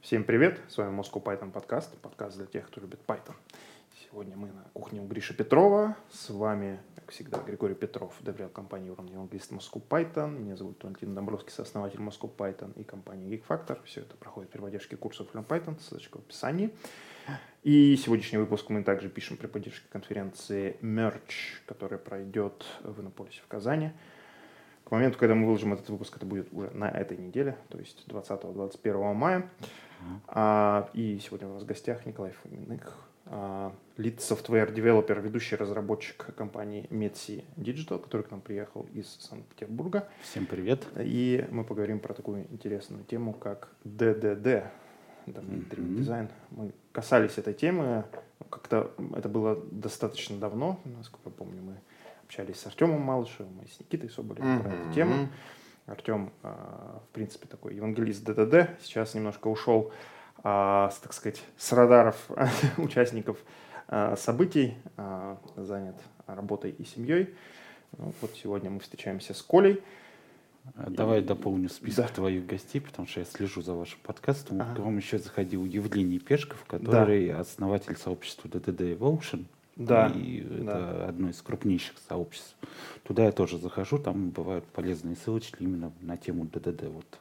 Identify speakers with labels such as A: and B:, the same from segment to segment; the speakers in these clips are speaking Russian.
A: Всем привет, с вами Moscow Python подкаст, подкаст для тех, кто любит Python. Сегодня мы на кухне у Гриши Петрова, с вами, как всегда, Григорий Петров, доверял компании уровня английский Moscow Python, меня зовут Валентин Домбровский, сооснователь Moscow Python и компании Geek Factor. Все это проходит при поддержке курсов Learn Python, ссылочка в описании. И сегодняшний выпуск мы также пишем при поддержке конференции Merch, которая пройдет в Иннополисе в Казани. К моменту, когда мы выложим этот выпуск, это будет уже на этой неделе, то есть 20-21 мая. А, и сегодня у нас в гостях Николай Фоминых, а, lead software developer, ведущий разработчик компании Metsi Digital, который к нам приехал из Санкт-Петербурга.
B: Всем привет.
A: И мы поговорим про такую интересную тему, как DDD, Domain Driven Design. Мы касались этой темы, как-то это было достаточно давно, насколько я помню, мы общались с Артемом Малышевым и с Никитой Соболевым mm-hmm. про эту тему. Артем, а, в принципе, такой евангелист ДДД, сейчас немножко ушел, а, так сказать, с радаров участников а, событий, занят работой и семьей. Ну, вот сегодня мы встречаемся с Колей.
B: Давай и... дополню список да. твоих гостей, потому что я слежу за вашим подкастом. Ага. К вам еще заходил Евгений Пешков, который да. основатель сообщества DDD Evolution.
A: Да.
B: И
A: да.
B: это одно из крупнейших сообществ. Туда я тоже захожу, там бывают полезные ссылочки именно на тему ДДД. Вот.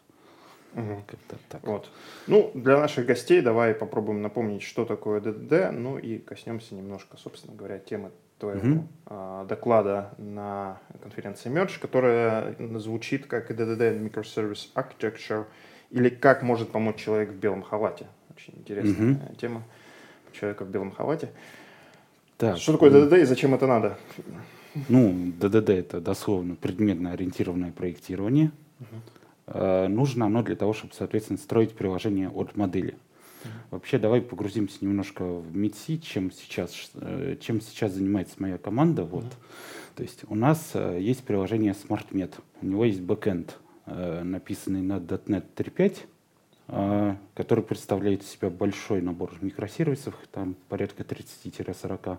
A: Угу. Как-то так. Вот. Ну, для наших гостей давай попробуем напомнить, что такое ДДД, ну и коснемся немножко, собственно говоря, темы твоего угу. доклада на конференции Merge, которая звучит как DDD Microservice Architecture или как может помочь человек в белом халате. Очень интересная угу. тема человека в белом халате. Так, Что такое ДДД и зачем это надо?
B: Ну, ДДД это дословно предметно ориентированное проектирование. Угу. нужно оно для того, чтобы, соответственно, строить приложение от модели. Угу. Вообще, давай погрузимся немножко в МИДСИ, чем сейчас, э, чем сейчас занимается моя команда. Вот. Угу. То есть у нас э, есть приложение SmartMed, у него есть бэкэнд, написанный на .NET 3.5, а, который представляет из себя большой набор микросервисов, там порядка 30-40.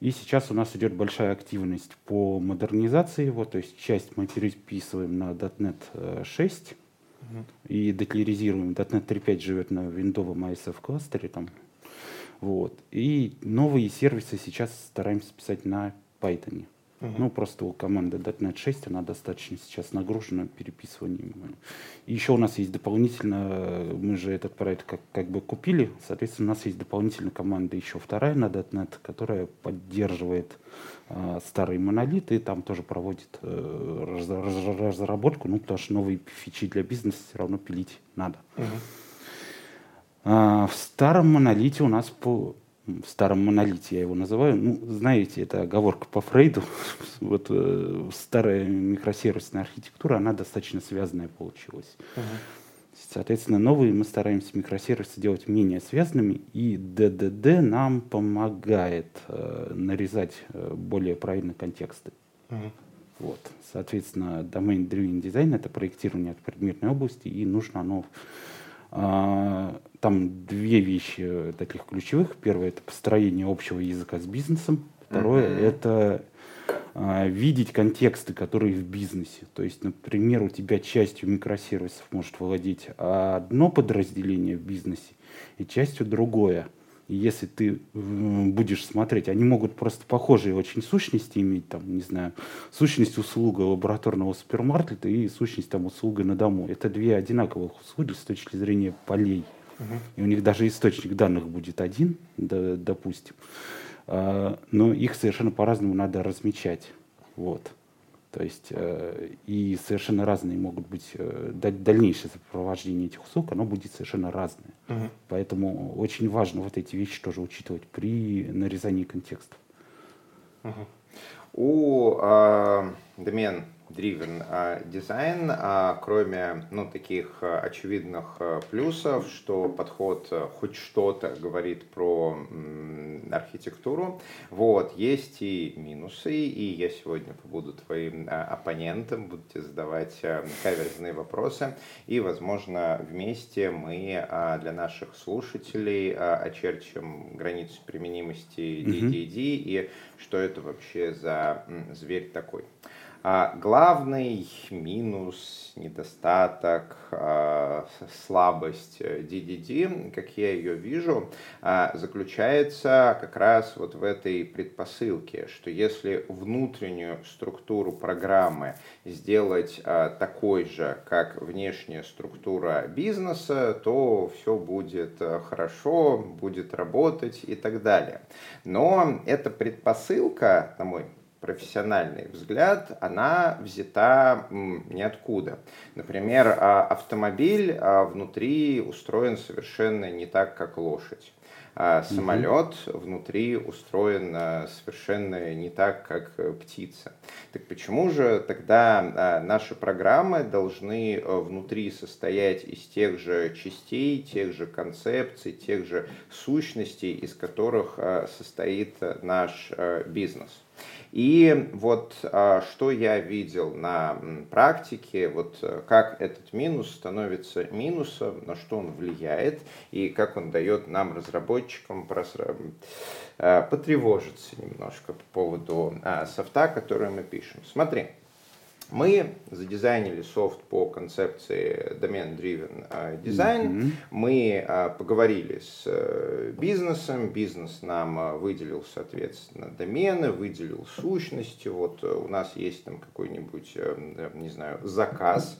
B: И сейчас у нас идет большая активность по модернизации его, то есть часть мы переписываем на .NET 6 угу. и декларизируем. .NET 3.5 живет на виндовом ISF кластере там. Вот. И новые сервисы сейчас стараемся писать на Python. Uh-huh. Ну, просто у команды .NET 6 она достаточно сейчас нагружена переписыванием. И еще у нас есть дополнительно, мы же этот проект как, как бы купили, соответственно, у нас есть дополнительная команда еще вторая на .NET, которая поддерживает э, старые монолиты, и там тоже проводит э, раз, раз, разработку, ну, потому что новые фичи для бизнеса все равно пилить надо. Uh-huh. А, в старом монолите у нас по в старом монолите, я его называю. Ну, знаете, это оговорка по Фрейду. вот э, старая микросервисная архитектура, она достаточно связанная получилась. Uh-huh. Соответственно, новые мы стараемся микросервисы делать менее связанными, и DDD нам помогает э, нарезать э, более правильные контексты. Uh-huh. Вот. Соответственно, domain driven design это проектирование от предметной области, и нужно оно там две вещи таких ключевых. Первое это построение общего языка с бизнесом. Второе mm-hmm. это а, видеть контексты, которые в бизнесе. То есть, например, у тебя частью микросервисов может владеть одно подразделение в бизнесе и частью другое. И если ты будешь смотреть, они могут просто похожие очень сущности иметь, там, не знаю, сущность услуга лабораторного супермаркета и сущность там услуга на дому. Это две одинаковых услуги с точки зрения полей. Угу. И у них даже источник данных будет один, да, допустим. А, но их совершенно по-разному надо размечать. Вот. То есть э, и совершенно разные могут быть э, дальнейшее сопровождение этих услуг, оно будет совершенно разное. Угу. Поэтому очень важно вот эти вещи тоже учитывать при нарезании контекстов.
C: Угу. У э, домен driven а, дизайн, а, кроме ну, таких а, очевидных плюсов, что подход хоть что-то говорит про архитектуру, вот, есть и минусы, и я сегодня побуду твоим оппонентом, будете задавать каверзные вопросы, и, возможно, вместе мы для наших слушателей очерчим границу применимости DDD mm-hmm. и что это вообще за зверь такой. А главный минус, недостаток, а, слабость DDD, как я ее вижу, а, заключается как раз вот в этой предпосылке, что если внутреннюю структуру программы сделать такой же, как внешняя структура бизнеса, то все будет хорошо, будет работать и так далее. Но эта предпосылка, на мой профессиональный взгляд, она взята ниоткуда. Например, а, автомобиль а, внутри устроен совершенно не так, как лошадь. А самолет угу. внутри устроен совершенно не так, как э, птица. Так почему же тогда наши программы должны э, внутри состоять из тех же частей, тех же концепций, тех же сущностей, из которых э, состоит наш бизнес? И вот а, что я видел на практике, вот э, как этот минус становится минусом, на что он влияет и как он дает нам, разработчикам, э, потревожиться немножко по поводу а, софта, который мы пишем. Смотри, мы задизайнили софт по концепции Domain-Driven а, Design. Mm-hmm. Мы а, поговорили с э, бизнесом. Бизнес нам а, выделил, соответственно, домены, выделил сущности. Вот э, у нас есть там какой-нибудь, э, не знаю, заказ.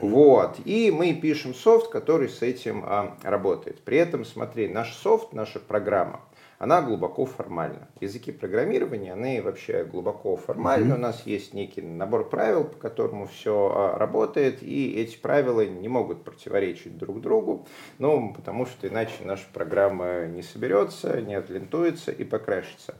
C: Вот. И мы пишем софт, который с этим а, работает. При этом, смотри, наш софт, наша программа, она глубоко формальна. Языки программирования, они вообще глубоко формальны. Mm-hmm. У нас есть некий набор правил, по которому все а, работает, и эти правила не могут противоречить друг другу, ну, потому что иначе наша программа не соберется, не отлентуется и покрашится.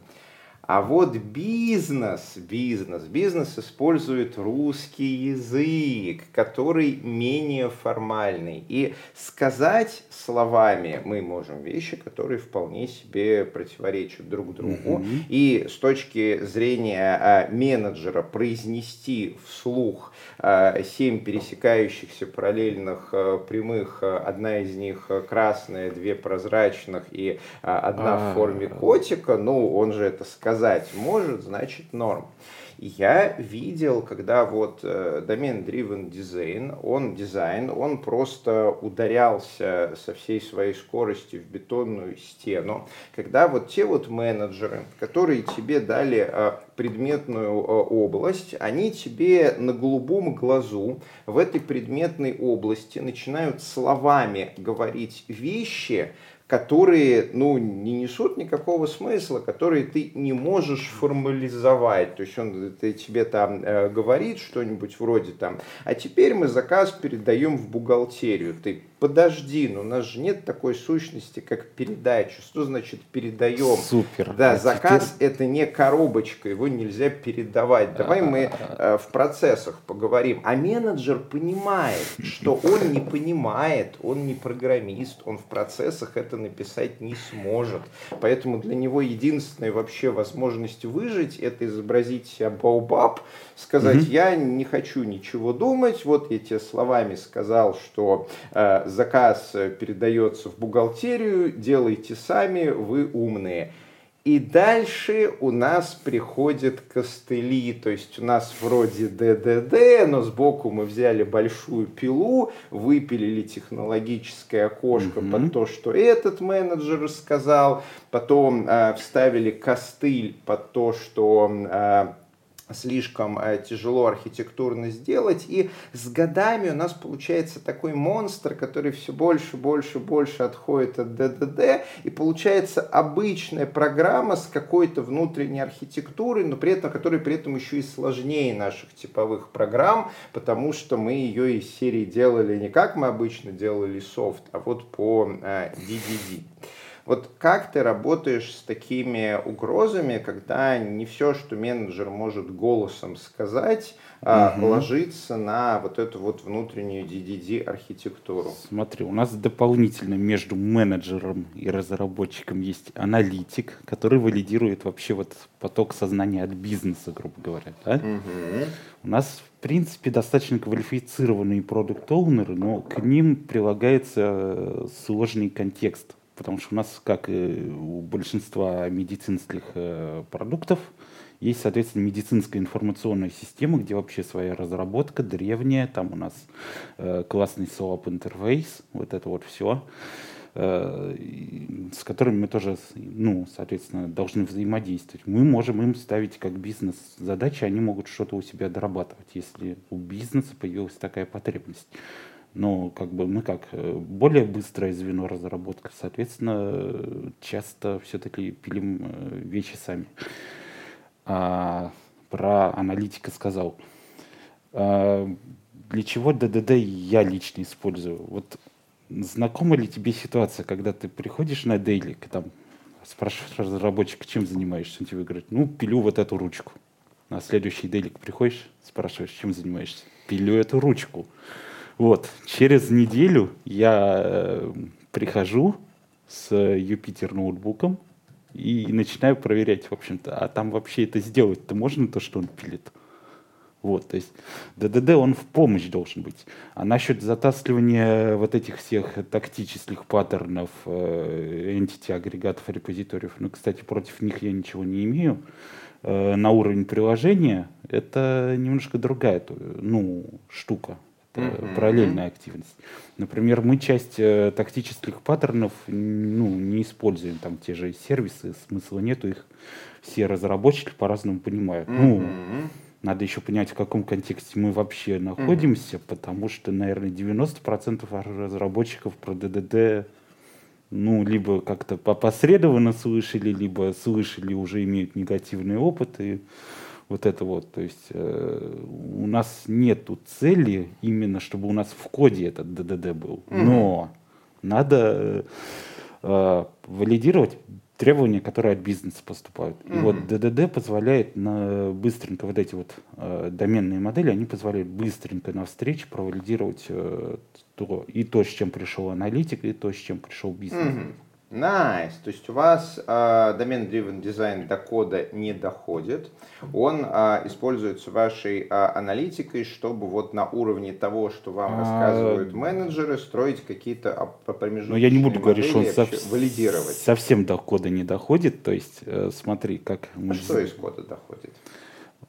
C: А вот бизнес, бизнес, бизнес использует русский язык, который менее формальный. И сказать словами мы можем вещи, которые вполне себе противоречат друг другу. Угу. И с точки зрения а, менеджера произнести вслух а, семь пересекающихся параллельных а, прямых, одна из них красная, две прозрачных и одна в форме котика, ну он же это сказал сказать может, значит норм. Я видел, когда вот э, домен-driven design, он дизайн, он просто ударялся со всей своей скоростью в бетонную стену, когда вот те вот менеджеры, которые тебе дали э, предметную э, область, они тебе на голубом глазу в этой предметной области начинают словами говорить вещи, которые ну, не несут никакого смысла, которые ты не можешь формализовать. То есть он ты, тебе там э, говорит что-нибудь вроде там, а теперь мы заказ передаем в бухгалтерию. Ты подожди, но у нас же нет такой сущности, как передача. Что значит передаем?
B: Супер.
C: Да, а заказ теперь... это не коробочка, его нельзя передавать. Давай мы э, в процессах поговорим. А менеджер понимает, что он не понимает, он не программист, он в процессах это написать не сможет. Поэтому для него единственная вообще возможность выжить это изобразить себя баубаб, сказать, угу. я не хочу ничего думать, вот я тебе словами сказал, что э, заказ передается в бухгалтерию, делайте сами, вы умные. И дальше у нас приходят костыли, то есть у нас вроде ДДД, но сбоку мы взяли большую пилу, выпилили технологическое окошко mm-hmm. под то, что этот менеджер сказал, потом э, вставили костыль под то, что э, слишком э, тяжело архитектурно сделать. И с годами у нас получается такой монстр, который все больше, больше, больше отходит от ДДД. И получается обычная программа с какой-то внутренней архитектурой, но при этом, которая при этом еще и сложнее наших типовых программ, потому что мы ее из серии делали не как мы обычно делали софт, а вот по э, DDD. Вот как ты работаешь с такими угрозами, когда не все, что менеджер может голосом сказать, угу. ложится на вот эту вот внутреннюю DDD архитектуру?
B: Смотри, у нас дополнительно между менеджером и разработчиком есть аналитик, который валидирует вообще вот поток сознания от бизнеса, грубо говоря. Да? Угу. У нас в принципе, достаточно квалифицированные продукт-оунеры, но к ним прилагается э, сложный контекст потому что у нас, как и у большинства медицинских э, продуктов, Есть, соответственно, медицинская информационная система, где вообще своя разработка древняя, там у нас э, классный SOAP интерфейс, вот это вот все, э, с которыми мы тоже, ну, соответственно, должны взаимодействовать. Мы можем им ставить как бизнес-задачи, они могут что-то у себя дорабатывать, если у бизнеса появилась такая потребность. Но как бы мы как э, более быстрое звено разработки, соответственно, часто все-таки пилим э, вещи сами а, про аналитика сказал. А, для чего ДДД я лично использую? Вот знакома ли тебе ситуация, когда ты приходишь на дейлик, там спрашиваешь разработчика, чем занимаешься, он тебе говорит, ну, пилю вот эту ручку. На следующий дейлик приходишь, спрашиваешь, чем занимаешься? Пилю эту ручку. Вот, через неделю я э, прихожу с Юпитер ноутбуком, и начинаю проверять, в общем-то, а там вообще это сделать-то можно, то, что он пилит? Вот, то есть ДДД, он в помощь должен быть. А насчет затаскивания вот этих всех тактических паттернов, э, entity агрегатов, репозиториев, ну, кстати, против них я ничего не имею, э, на уровень приложения это немножко другая, ну, штука mm-hmm. параллельная активность. Например, мы часть э, тактических паттернов ну, не используем, там те же сервисы, смысла нету, их все разработчики по-разному понимают. Mm-hmm. Ну, надо еще понять, в каком контексте мы вообще находимся, mm-hmm. потому что, наверное, 90% разработчиков про ДДД ну, либо как-то посредованно слышали, либо слышали, уже имеют негативный опыт, и вот это вот. То есть э, у нас нету цели именно, чтобы у нас в коде этот ДДД был. Mm-hmm. Но надо э, валидировать требования, которые от бизнеса поступают. Mm-hmm. И вот ДДД позволяет на быстренько вот эти вот э, доменные модели, они позволяют быстренько на встрече провалидировать э, то, и то, с чем пришел аналитик, и то, с чем пришел бизнес. Mm-hmm.
C: Nice. То есть у вас э, домен-driven дизайн до кода не доходит. Он э, используется вашей э, аналитикой, чтобы вот на уровне того, что вам а... рассказывают менеджеры, строить какие-то промежуточные
B: Но я не буду говорить, что он
C: сов... валидировать.
B: совсем до кода не доходит. То есть э, смотри, как...
C: Мы... А что из кода доходит?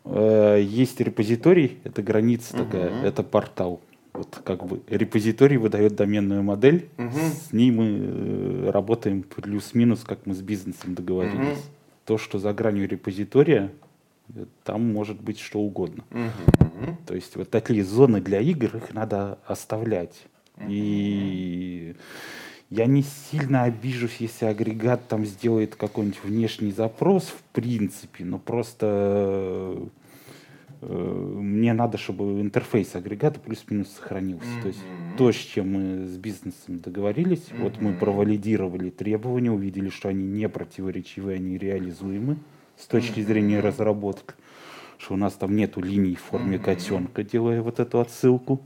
B: Э, есть репозиторий, это граница угу. такая, это портал вот как бы репозиторий выдает доменную модель, угу. с ней мы э, работаем плюс-минус, как мы с бизнесом договорились. Угу. То, что за гранью репозитория, э, там может быть что угодно. Угу. То есть вот такие зоны для игр, их надо оставлять. Угу. И я не сильно обижусь, если агрегат там сделает какой-нибудь внешний запрос, в принципе, но просто Э, мне надо, чтобы интерфейс агрегата плюс-минус сохранился. Mm-hmm. То есть то, с чем мы с бизнесом договорились, mm-hmm. вот мы провалидировали требования, увидели, что они не противоречивы, они реализуемы с точки mm-hmm. зрения разработки что у нас там нету линий в форме mm-hmm. котенка, делая вот эту отсылку.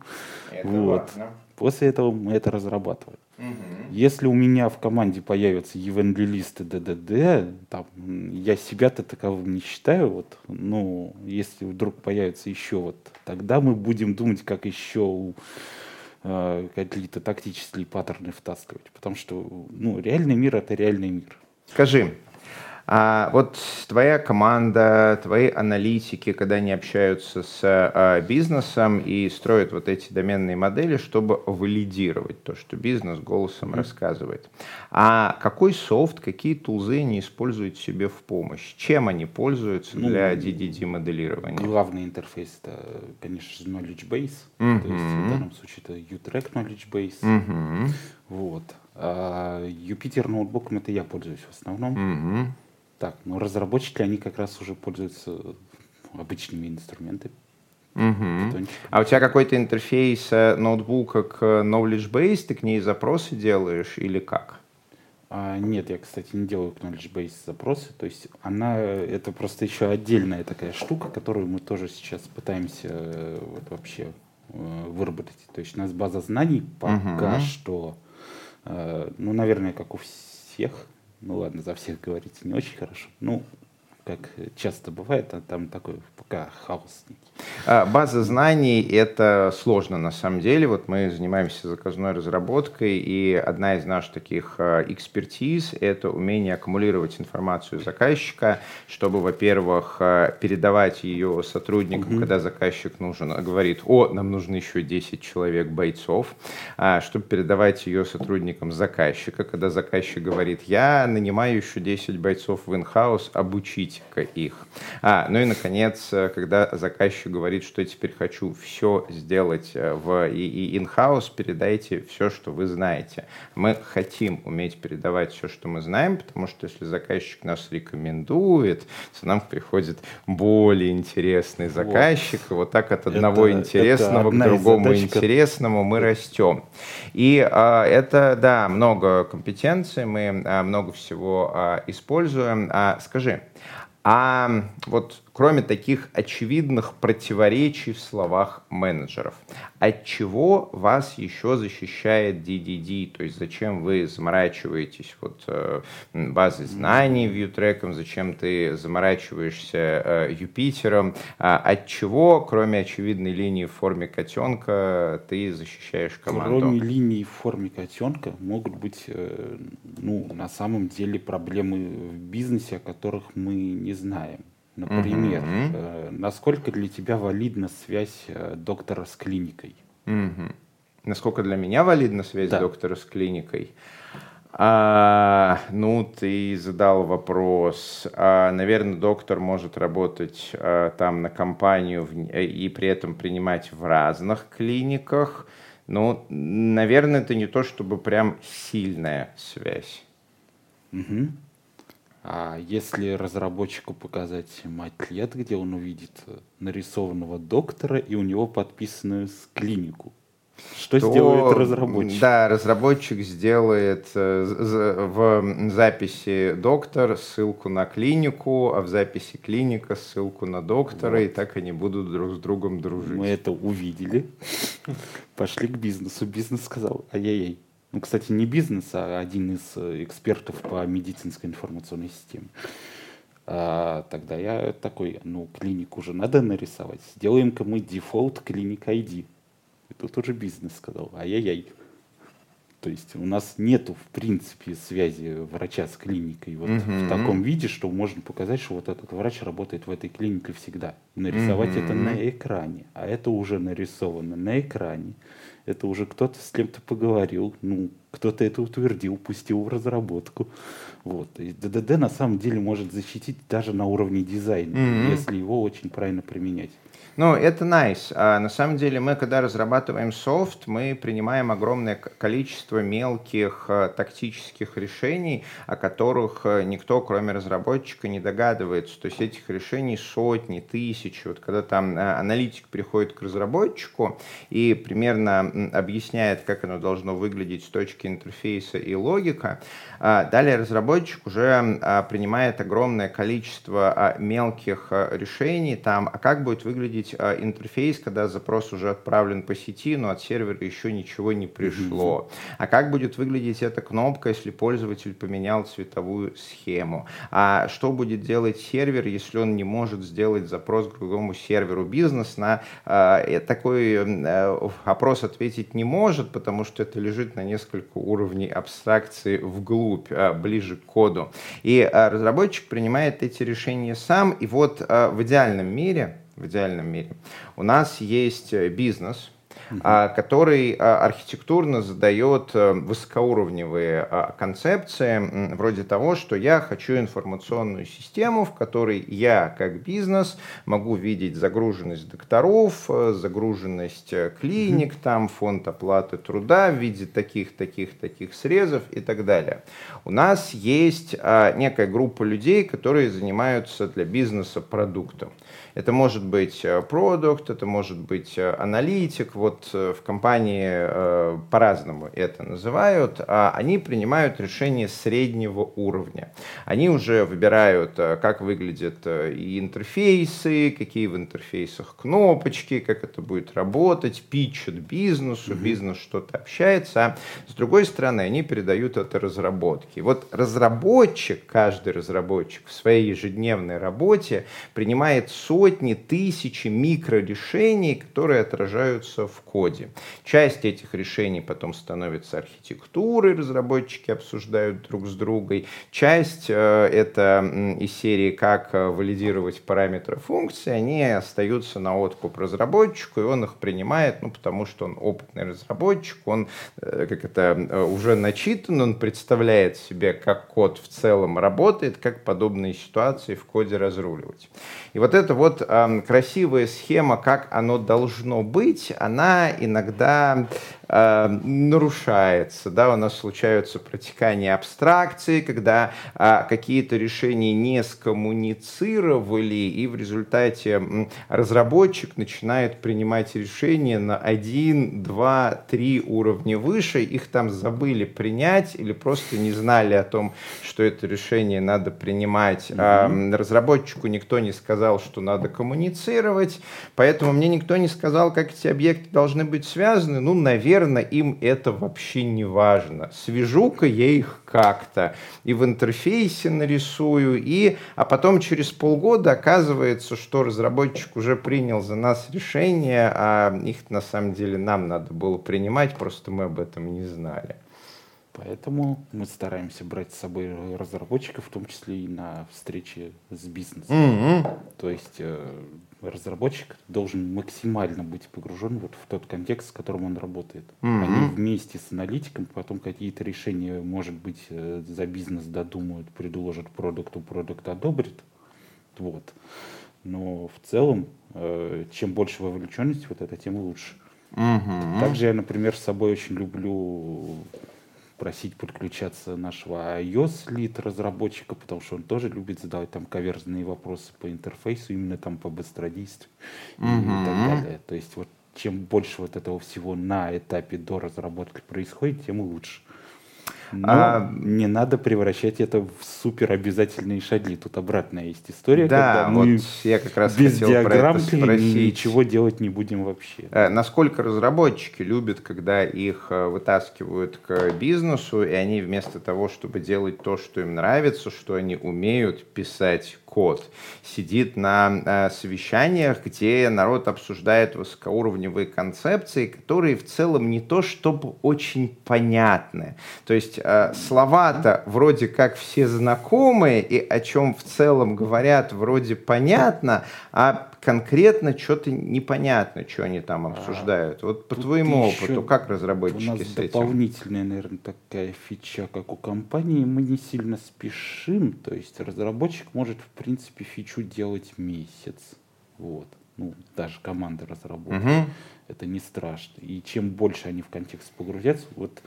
B: Это вот. Важно. После этого мы это разрабатываем. Угу. Если у меня в команде появятся евангелисты ДДД, там, я себя-то таковым не считаю, вот, но если вдруг появится еще вот, тогда мы будем думать, как еще э, какие-то тактические паттерны втаскивать, потому что ну, реальный мир это реальный мир.
C: Скажи, а вот твоя команда, твои аналитики, когда они общаются с а, бизнесом и строят вот эти доменные модели, чтобы валидировать то, что бизнес голосом mm-hmm. рассказывает. А какой софт, какие тулзы они используют себе в помощь? Чем они пользуются ну, для DDD-моделирования?
B: Главный интерфейс это, конечно, knowledge base. Mm-hmm. То есть в данном случае это U-Track knowledge base. Mm-hmm. Вот. А Юпитер ноутбуком это я пользуюсь в основном. Mm-hmm. Так, ну разработчики, они как раз уже пользуются обычными инструментами.
C: Угу. А у тебя какой-то интерфейс э, ноутбука к Knowledge Base, ты к ней запросы делаешь или как?
B: А, нет, я, кстати, не делаю к Knowledge Base запросы. То есть она, это просто еще отдельная такая штука, которую мы тоже сейчас пытаемся э, вот, вообще э, выработать. То есть у нас база знаний пока угу. что, ну, наверное, как у всех ну ладно, за всех говорить не очень хорошо. Ну, как часто бывает, а там такой пока хаос некий.
C: А, база знаний — это сложно на самом деле. Вот мы занимаемся заказной разработкой, и одна из наших таких а, экспертиз — это умение аккумулировать информацию заказчика, чтобы, во-первых, а, передавать ее сотрудникам, угу. когда заказчик нужен, говорит, о, нам нужно еще 10 человек бойцов, чтобы передавать ее сотрудникам заказчика, когда заказчик говорит, я нанимаю еще 10 бойцов в инхаус, обучите-ка их. А, ну и, наконец, когда заказчик говорит, что я теперь хочу все сделать э, в и in-house, передайте все, что вы знаете. Мы хотим уметь передавать все, что мы знаем, потому что если заказчик нас рекомендует, то нам приходит более интересный заказчик, вот. и вот так от одного это, интересного это к другому интересному мы растем. И а, это, да, много компетенций, мы а, много всего а, используем. А, скажи, а вот кроме таких очевидных противоречий в словах менеджеров, от чего вас еще защищает DDD? То есть зачем вы заморачиваетесь вот э, базой знаний Viewtrack, зачем ты заморачиваешься э, Юпитером? А от чего, кроме очевидной линии в форме котенка, ты защищаешь команду?
B: Кроме линии в форме котенка могут быть, э, ну, на самом деле проблемы в бизнесе, о которых мы не знаем. Например, угу. э, насколько для тебя валидна связь э, доктора с клиникой?
C: Угу. Насколько для меня валидна связь да. доктора с клиникой? А, ну, ты задал вопрос. А, наверное, доктор может работать а, там на компанию в, и при этом принимать в разных клиниках. Ну, наверное, это не то, чтобы прям сильная связь.
B: Угу. А если разработчику показать маклет, где он увидит нарисованного доктора и у него подписанную клинику, что то, сделает разработчик?
C: Да, разработчик сделает э, в записи доктор ссылку на клинику, а в записи клиника ссылку на доктора, вот. и так они будут друг с другом дружить.
B: Мы это увидели, пошли к бизнесу. Бизнес сказал, ай-яй-яй, ну, кстати, не бизнес, а один из э, экспертов по медицинской информационной системе. А, тогда я такой, ну, клинику уже надо нарисовать. Сделаем-ка мы дефолт клиник ID. И тут уже бизнес сказал, ай-яй-яй. То есть у нас нету, в принципе, связи врача с клиникой вот mm-hmm. в таком виде, что можно показать, что вот этот врач работает в этой клинике всегда. Нарисовать mm-hmm. это на экране, а это уже нарисовано на экране это уже кто-то с кем-то поговорил, ну, кто-то это утвердил, пустил в разработку. Вот. И ДДД на самом деле может защитить даже на уровне дизайна, mm-hmm. если его очень правильно применять.
C: Ну, это nice. А на самом деле мы, когда разрабатываем софт, мы принимаем огромное количество мелких а, тактических решений, о которых а, никто, кроме разработчика, не догадывается. То есть этих решений сотни, тысячи. Вот когда там а, аналитик приходит к разработчику и примерно объясняет, как оно должно выглядеть с точки интерфейса и логика, далее разработчик уже принимает огромное количество мелких решений, там, а как будет выглядеть увидеть а, интерфейс, когда запрос уже отправлен по сети, но от сервера еще ничего не пришло. А как будет выглядеть эта кнопка, если пользователь поменял цветовую схему? А что будет делать сервер, если он не может сделать запрос к другому серверу? Бизнес на э, такой э, опрос ответить не может, потому что это лежит на несколько уровней абстракции вглубь, э, ближе к коду. И э, разработчик принимает эти решения сам, и вот э, в идеальном мире в идеальном мире. У нас есть э, бизнес. Который а, архитектурно задает э, высокоуровневые а, концепции, вроде того, что я хочу информационную систему, в которой я, как бизнес, могу видеть загруженность докторов, э, загруженность клиник, угу. там фонд оплаты труда в виде таких, таких, таких срезов и так далее. У нас есть некая группа людей, которые занимаются для бизнеса продуктом. Это может быть э, продукт, это может быть э, аналитик, вот в компании по-разному это называют, а они принимают решения среднего уровня. Они уже выбирают, как выглядят и интерфейсы, какие в интерфейсах кнопочки, как это будет работать, питчат бизнесу, mm-hmm. бизнес что-то общается, а с другой стороны они передают это разработке. Вот разработчик, каждый разработчик в своей ежедневной работе принимает сотни, тысячи микрорешений, которые отражаются в коде. Часть этих решений потом становится архитектурой, разработчики обсуждают друг с другом. Часть э, это из серии «Как э, валидировать параметры функции», они остаются на откуп разработчику, и он их принимает, ну, потому что он опытный разработчик, он, э, как это, уже начитан, он представляет себе, как код в целом работает, как подобные ситуации в коде разруливать. И вот эта вот красивая схема, как оно должно быть, она иногда э, нарушается, да, у нас случаются протекания абстракции, когда э, какие-то решения не скоммуницировали, и в результате разработчик начинает принимать решения на один, два, три уровня выше, их там забыли принять или просто не знали о том, что это решение надо принимать. Mm-hmm. Э, разработчику никто не сказал, что надо коммуницировать, поэтому мне никто не сказал, как эти объекты должны быть связаны. Ну, наверное, наверное, им это вообще не важно. Свяжу-ка я их как-то и в интерфейсе нарисую, и, а потом через полгода оказывается, что разработчик уже принял за нас решение, а их на самом деле нам надо было принимать, просто мы об этом не знали.
B: Поэтому мы стараемся брать с собой разработчиков, в том числе и на встречи с бизнесом. Mm-hmm. То есть э, разработчик должен максимально быть погружен вот в тот контекст, с которым он работает. Mm-hmm. Они вместе с аналитиком потом какие-то решения, может быть, э, за бизнес додумают, предложат продукту, продукт одобрит. Вот. Но в целом, э, чем больше вовлеченности, вот эта тем лучше. Mm-hmm. Также я, например, с собой очень люблю просить подключаться нашего iOS лид разработчика, потому что он тоже любит задавать там каверзные вопросы по интерфейсу, именно там по быстродействию mm-hmm. и так далее. То есть вот чем больше вот этого всего на этапе до разработки происходит, тем лучше. Но а... не надо превращать это в супер обязательные шаги. Тут обратная есть история,
C: да, когда мы вот я как раз без диаграмм
B: ничего делать не будем вообще.
C: Э, насколько разработчики любят, когда их э, вытаскивают к бизнесу, и они вместо того, чтобы делать то, что им нравится, что они умеют писать код, сидит на э, совещаниях, где народ обсуждает высокоуровневые концепции, которые в целом не то чтобы очень понятны. То есть э, слова-то вроде как все знакомые и о чем в целом говорят вроде понятно, а конкретно что-то непонятно, что они там а, обсуждают. Вот по Тут твоему опыту, как разработчики у нас с
B: этим? дополнительная, наверное, такая фича, как у компании. Мы не сильно спешим, то есть разработчик может, в принципе, фичу делать месяц. Вот. Ну, даже команда разработки. Угу. Это не страшно. И чем больше они в контекст погрузятся, вот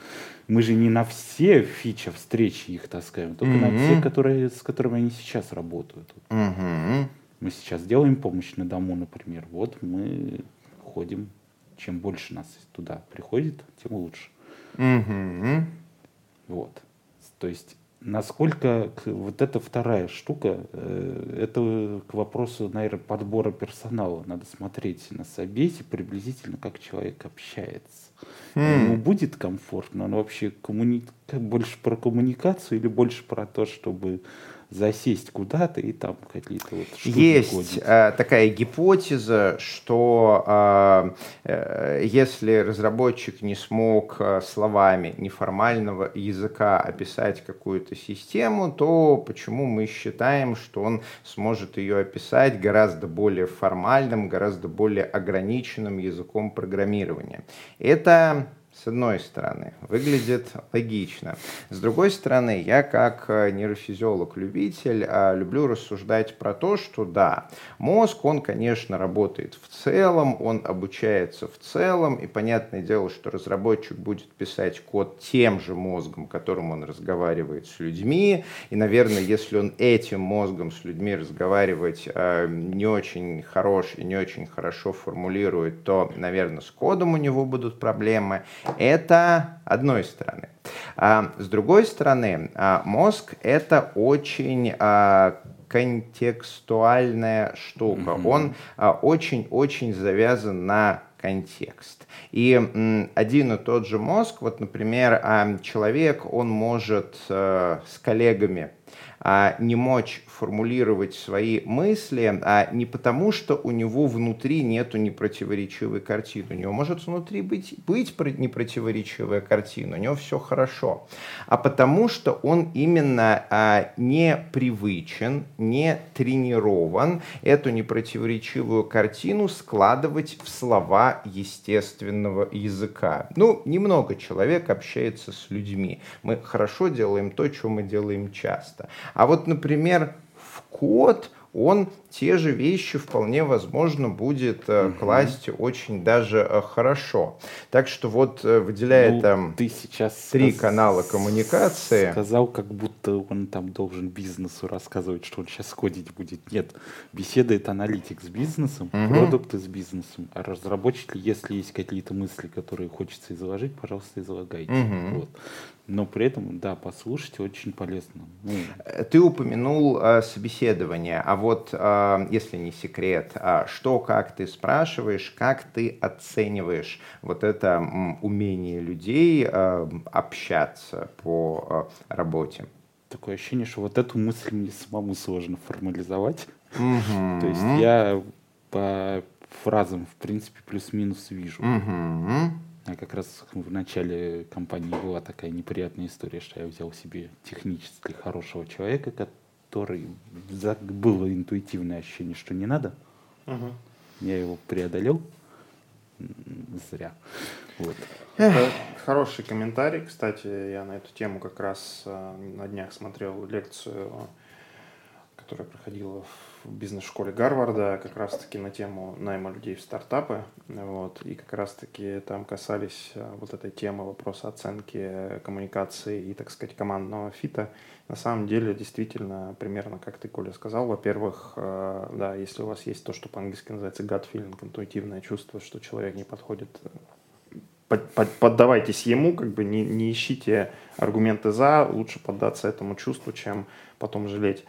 B: мы же не на все фичи встречи их таскаем, только угу. на те, которые, с которыми они сейчас работают. Угу. Мы сейчас делаем помощь на дому, например. Вот мы ходим. Чем больше нас туда приходит, тем лучше. Угу. Вот. То есть насколько вот эта вторая штука, э, это к вопросу, наверное, подбора персонала. Надо смотреть на собесе приблизительно, как человек общается. Mm. Ему будет комфортно, он вообще коммуни... больше про коммуникацию или больше про то, чтобы засесть куда-то и там какие-то вот
C: Есть э, такая гипотеза, что э, э, если разработчик не смог э, словами неформального языка описать какую-то систему, то почему мы считаем, что он сможет ее описать гораздо более формальным, гораздо более ограниченным языком программирования? Это с одной стороны, выглядит логично. С другой стороны, я как э, нейрофизиолог-любитель а, люблю рассуждать про то, что да, мозг, он, конечно, работает в целом, он обучается в целом, и понятное дело, что разработчик будет писать код тем же мозгом, которым он разговаривает с людьми, и, наверное, если он этим мозгом с людьми разговаривать э, не очень хорош и не очень хорошо формулирует, то, наверное, с кодом у него будут проблемы. Это одной стороны. А с другой стороны, а, мозг это очень а, контекстуальная штука. Mm-hmm. Он очень-очень завязан на контекст. И один и тот же мозг, вот, например, человек, он может э, с коллегами не мочь формулировать свои мысли, а не потому, что у него внутри нету непротиворечивой картины. У него может внутри быть, быть непротиворечивая картина, у него все хорошо. А потому, что он именно а, не привычен, не тренирован эту непротиворечивую картину складывать в слова естественного языка. Ну, немного человек общается с людьми. Мы хорошо делаем то, что мы делаем часто. А вот, например, код, он те же вещи вполне возможно будет угу. класть очень даже э, хорошо. Так что вот э, выделяя ну, там
B: ты сейчас
C: три канала коммуникации.
B: Сказал, как будто он там должен бизнесу рассказывать, что он сейчас кодить будет. Нет, беседует аналитик с бизнесом, угу. продукты с бизнесом. А разработчик, если есть какие-то мысли, которые хочется изложить, пожалуйста, излагайте. Угу. Вот. Но при этом, да, послушать очень полезно.
C: Ну. Ты упомянул э, собеседование, а вот, э, если не секрет, э, что, как ты спрашиваешь, как ты оцениваешь вот это умение людей э, общаться по работе?
B: Такое ощущение, что вот эту мысль мне самому сложно формализовать. То есть я по фразам, в принципе, плюс-минус вижу. А как раз в начале компании была такая неприятная история, что я взял себе технически хорошего человека, который было интуитивное ощущение, что не надо. Угу. Я его преодолел. Зря. Вот.
A: Хороший комментарий. Кстати, я на эту тему как раз э, на днях смотрел лекцию, которая проходила в бизнес-школе Гарварда как раз-таки на тему найма людей в стартапы. Вот, и как раз-таки там касались э, вот этой темы вопроса оценки коммуникации и, так сказать, командного фита. На самом деле, действительно, примерно как ты, Коля, сказал, во-первых, э, да, если у вас есть то, что по-английски называется gut feeling, интуитивное чувство, что человек не подходит под, под, поддавайтесь ему, как бы не, не ищите аргументы за, лучше поддаться этому чувству, чем потом жалеть.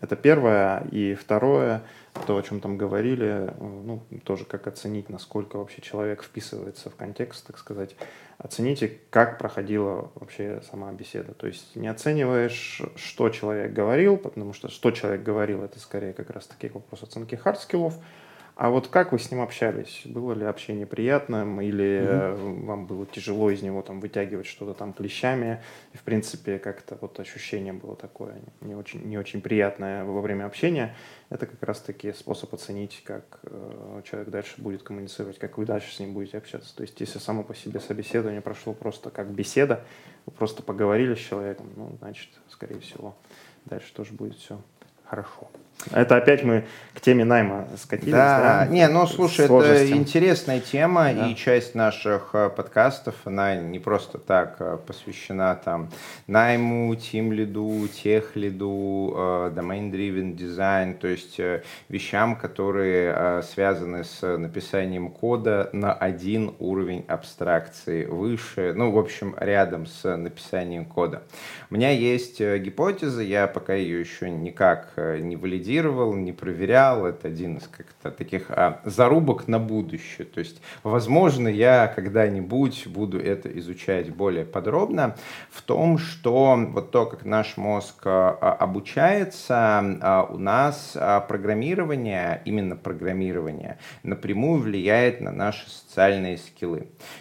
A: Это первое. И второе, то, о чем там говорили, ну, тоже как оценить, насколько вообще человек вписывается в контекст, так сказать. Оцените, как проходила вообще сама беседа. То есть не оцениваешь, что человек говорил, потому что что человек говорил, это скорее как раз таки вопрос оценки hard skill ов, skill ов а вот как вы с ним общались? Было ли общение приятным или mm-hmm. вам было тяжело из него там вытягивать что-то там клещами? И, в принципе, как-то вот ощущение было такое не очень, не очень приятное во время общения. Это как раз-таки способ оценить, как э, человек дальше будет коммуницировать, как вы дальше с ним будете общаться. То есть, если само по себе собеседование прошло просто как беседа, вы просто поговорили с человеком, ну, значит, скорее всего, дальше тоже будет все хорошо. Это опять мы к теме найма скатились.
C: Да, да? не, ну слушай, это интересная тема, да. и часть наших э, подкастов, она не просто так э, посвящена там найму, тим лиду, тех лиду, э, domain-driven design, то есть вещам, которые связаны с написанием кода на один уровень абстракции выше, ну, в общем, рядом с написанием кода. У меня есть гипотеза, я пока ее еще никак не валидирую, анализировал, не проверял. Это один из как-то таких а, зарубок на будущее. То есть, возможно, я когда-нибудь буду это изучать более подробно. В том, что вот то, как наш мозг а, а обучается, а, у нас программирование, именно программирование, напрямую влияет на наши социальные скиллы.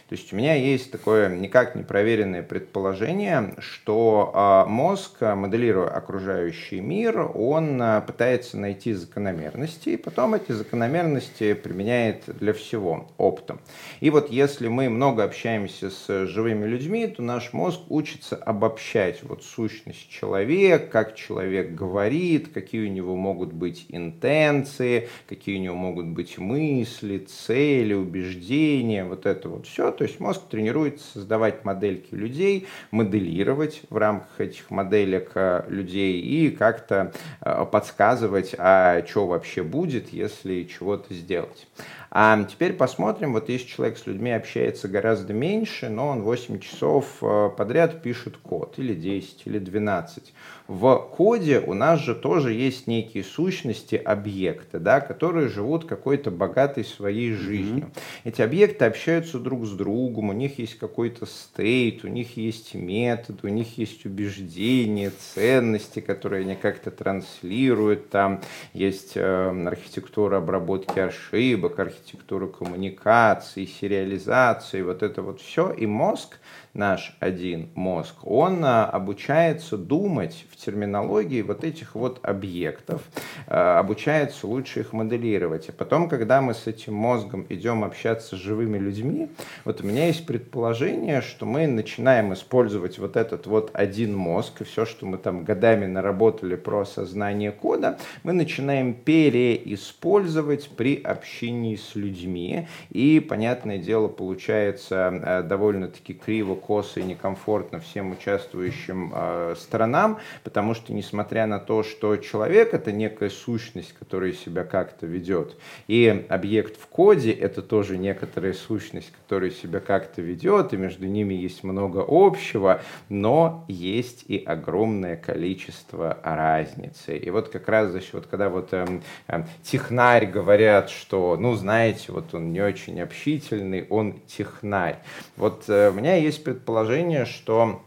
C: То есть у меня есть такое никак не проверенное предположение, что а, мозг, моделируя окружающий мир, он а, пытается найти закономерности, и потом эти закономерности применяет для всего оптом. И вот если мы много общаемся с живыми людьми, то наш мозг учится обобщать вот сущность человека, как человек говорит, какие у него могут быть интенции, какие у него могут быть мысли, цели, убеждения, вот это вот все. То есть мозг тренируется создавать модельки людей, моделировать в рамках этих моделек э, людей и как-то э, подсказывать, а что вообще будет, если чего-то сделать. А теперь посмотрим, вот если человек с людьми общается гораздо меньше, но он 8 часов э, подряд пишет код, или 10, или 12. В коде у нас же тоже есть некие сущности, объекты, да, которые живут какой-то богатой своей жизнью. Mm-hmm. Эти объекты общаются друг с другом, у них есть какой-то стейт, у них есть метод, у них есть убеждения, ценности, которые они как-то транслируют. Там есть э, архитектура обработки ошибок, архитектура коммуникации, сериализации, вот это вот все. И мозг наш один мозг, он а, обучается думать в терминологии вот этих вот объектов, а, обучается лучше их моделировать. И потом, когда мы с этим мозгом идем общаться с живыми людьми, вот у меня есть предположение, что мы начинаем использовать вот этот вот один мозг, и все, что мы там годами наработали про осознание кода, мы начинаем переиспользовать при общении с людьми. И, понятное дело, получается а, довольно-таки криво косо и некомфортно всем участвующим э, сторонам, потому что, несмотря на то, что человек — это некая сущность, которая себя как-то ведет, и объект в коде — это тоже некоторая сущность, которая себя как-то ведет, и между ними есть много общего, но есть и огромное количество разницы. И вот как раз за счет, когда вот э, э, технарь говорят, что, ну, знаете, вот он не очень общительный, он технарь. Вот э, у меня есть предположение, что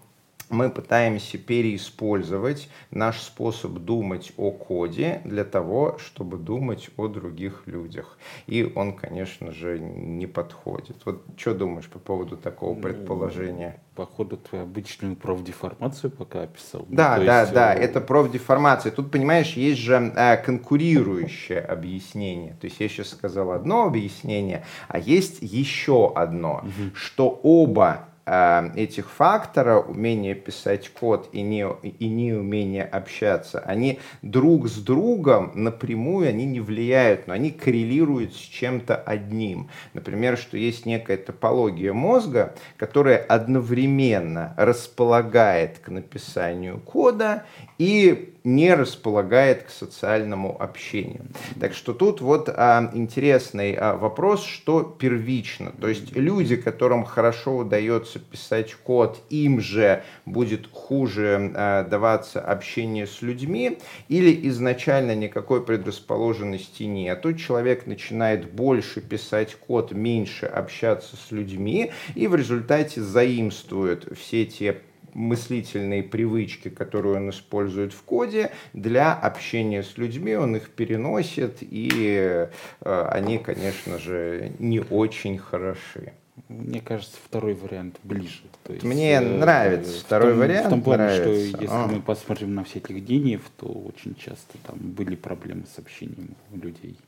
C: мы пытаемся переиспользовать наш способ думать о коде для того, чтобы думать о других людях. И он, конечно же, не подходит. Вот что думаешь по поводу такого ну, предположения?
B: Походу, твою обычную профдеформацию пока описал.
C: Да, ну, да, есть, да, э... это профдеформация. Тут, понимаешь, есть же э, конкурирующее объяснение. То есть я сейчас сказал одно объяснение, а есть еще одно, угу. что оба этих факторов, умение писать код и, не, и неумение общаться, они друг с другом напрямую они не влияют, но они коррелируют с чем-то одним. Например, что есть некая топология мозга, которая одновременно располагает к написанию кода и не располагает к социальному общению. Так что тут вот а, интересный а, вопрос, что первично. То есть люди, которым хорошо удается писать код, им же будет хуже а, даваться общение с людьми, или изначально никакой предрасположенности нету, человек начинает больше писать код, меньше общаться с людьми, и в результате заимствует все те мыслительные привычки, которые он использует в коде, для общения с людьми он их переносит, и э, они, конечно же, не очень хороши.
B: Мне кажется, второй вариант ближе.
C: То есть, Мне э, нравится второй
B: том,
C: вариант.
B: В том плане,
C: нравится.
B: что если а. мы посмотрим на всех этих гениев, то очень часто там были проблемы с общением у людей.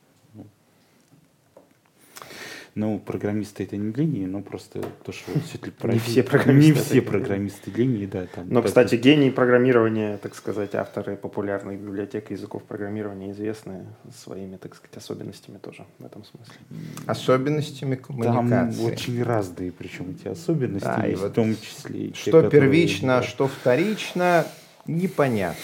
B: Ну, программисты это не гении, но просто то, что все-таки
A: не все программисты.
B: Не все программисты гении, да.
A: Там, но, кстати, гении программирования, так сказать, авторы популярных библиотек языков программирования известны своими, так сказать, особенностями тоже в этом смысле.
C: Особенностями коммуникации.
B: Там очень разные, причем эти особенности, да, есть, вот в том числе.
C: Что те, первично, которые... что вторично, непонятно.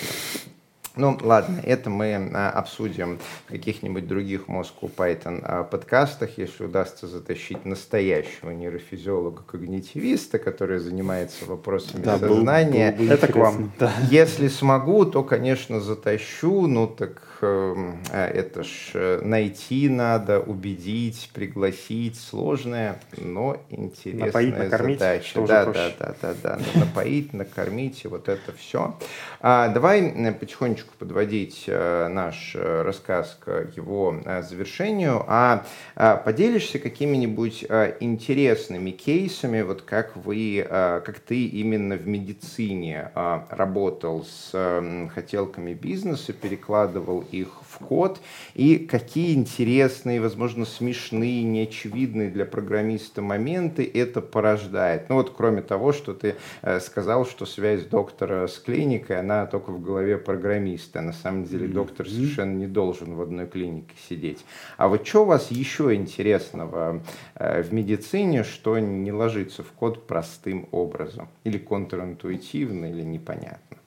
C: Ну, ладно, это мы а, обсудим в каких-нибудь других Moscow Python а, подкастах, если удастся затащить настоящего нейрофизиолога-когнитивиста, который занимается вопросами да, сознания.
A: Был, был это к вам.
C: Да. Если смогу, то, конечно, затащу, ну так это ж э, найти надо, убедить, пригласить, сложная, но интересная напоить, накормить, задача. Да, да, да, да, да, напоить, накормить, и вот это все. А, давай э, потихонечку подводить э, наш рассказ к его завершению, а поделишься какими-нибудь интересными кейсами, вот как вы, как ты именно в медицине работал с хотелками бизнеса, перекладывал их в код, и какие интересные, возможно, смешные, неочевидные для программиста моменты это порождает. Ну вот кроме того, что ты сказал, что связь доктора с клиникой, она только в голове программиста. На самом деле доктор совершенно не должен в одной клинике сидеть. А вот что у вас еще интересного э, в медицине, что не ложится в код простым образом? Или контринтуитивно, или непонятно?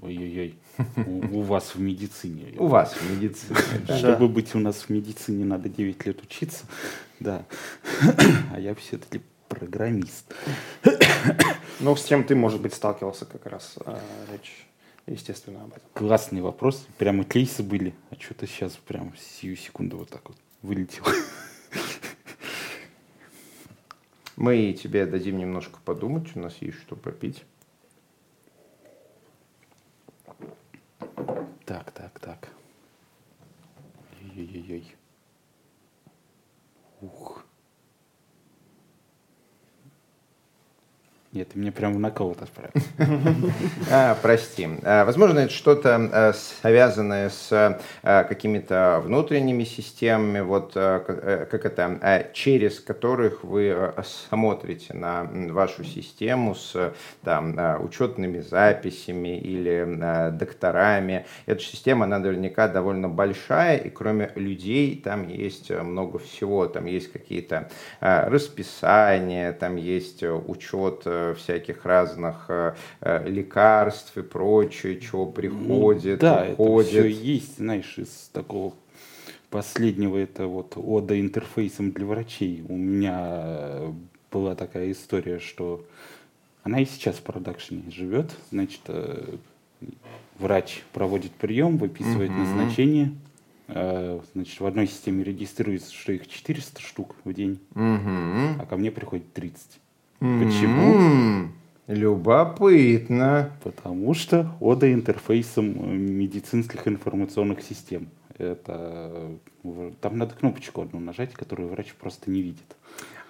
B: Ой-ой-ой. У, вас в медицине.
C: У вас в медицине.
B: Чтобы быть у нас в медицине, надо 9 лет учиться. Да. А я все-таки программист.
A: Ну, с чем ты, может быть, сталкивался как раз а, речь, естественно, об этом.
B: Классный вопрос. Прямо кейсы были. А что-то сейчас прям сию секунду вот так вот вылетел.
C: Мы тебе дадим немножко подумать, у нас есть что попить.
B: Так, так, так. Ой-ой-ой. Ух. Нет, ты мне прям на кого-то отправил.
C: А, прости. А, возможно, это что-то а, связанное с какими-то внутренними системами, вот как это, через которых вы смотрите на вашу систему с там, учетными записями или докторами. Эта система, наверняка довольно большая, и кроме людей там есть много всего. Там есть какие-то расписания, там есть учет всяких разных э, э, лекарств и прочее, чего приходит,
B: ну, да, уходит. это все есть, знаешь, из такого последнего это вот ода интерфейсом для врачей. У меня была такая история, что она и сейчас в продакшене живет, значит, э, врач проводит прием, выписывает mm-hmm. назначение, значит, в одной системе регистрируется, что их 400 штук в день, mm-hmm. а ко мне приходит 30.
C: Почему? Любопытно.
B: Потому что ода интерфейсом э, медицинских информационных систем. Это там надо кнопочку одну нажать, которую врач просто не видит.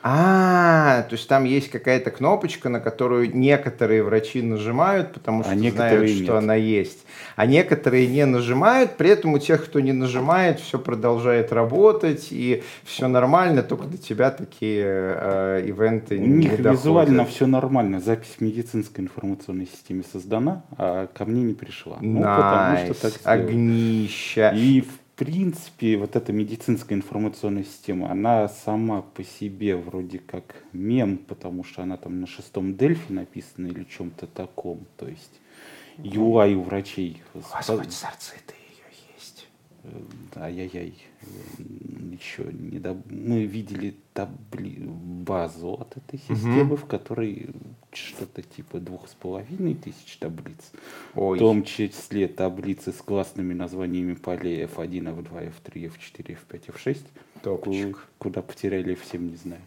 C: А, то есть там есть какая-то кнопочка, на которую некоторые врачи нажимают, потому что а знают, что нет. она есть. А некоторые не нажимают, при этом у тех, кто не нажимает, все продолжает работать, и все нормально, только до тебя такие э, ивенты
B: у не них доходят. визуально все нормально. Запись в медицинской информационной системе создана, а ко мне не пришла.
C: Ну, nice. потому что так Огнища.
B: И в принципе, вот эта медицинская информационная система, она сама по себе вроде как мем, потому что она там на шестом Дельфи написана или чем-то таком. То есть UI у врачей.
C: Господи, сердце ты
B: ай-яй-яй. Еще не до... Мы видели табли... базу от этой системы, угу. в которой что-то типа двух с половиной тысяч таблиц. Ой. В том числе таблицы с классными названиями полей F1, F2, F3, F4, F5, F6. Топчик. Куда потеряли, всем не знаю.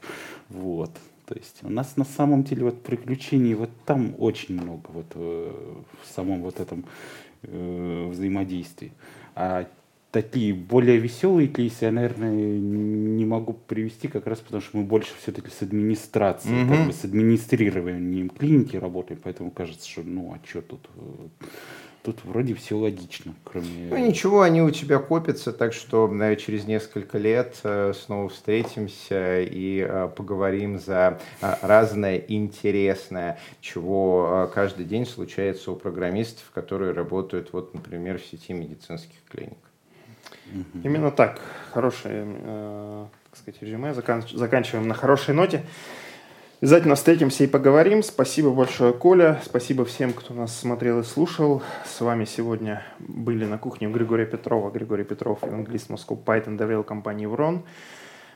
B: Вот. То есть у нас на самом деле вот приключений вот там очень много вот э, в самом вот этом э, взаимодействии. А такие более веселые кейсы я, наверное, не могу привести, как раз потому что мы больше все-таки с администрацией, mm-hmm. как бы с администрированием клиники работаем, поэтому кажется, что ну а что тут э, тут вроде все логично, кроме...
C: Ну ничего, они у тебя копятся, так что наверное, через несколько лет э, снова встретимся и э, поговорим за разное интересное, чего каждый день случается у программистов, которые работают, вот, например, в сети медицинских клиник.
A: Угу. Именно так. Хорошее, э, так сказать, резюме. Закан- заканчиваем на хорошей ноте. Обязательно встретимся и поговорим. Спасибо большое, Коля. Спасибо всем, кто нас смотрел и слушал. С вами сегодня были на кухне Григория Петрова. Григорий Петров, евангелист Moscow Python, доверил компании Врон.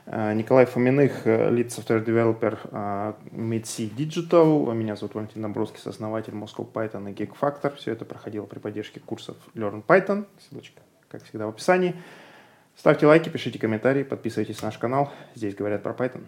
A: Э, Николай Фоминых, lead software developer MidSea Digital. Меня зовут Валентин Домбровский, основатель Moscow Python и Geek Factor. Все это проходило при поддержке курсов Learn Python. Ссылочка как всегда, в описании. Ставьте лайки, пишите комментарии, подписывайтесь на наш канал. Здесь говорят про Python.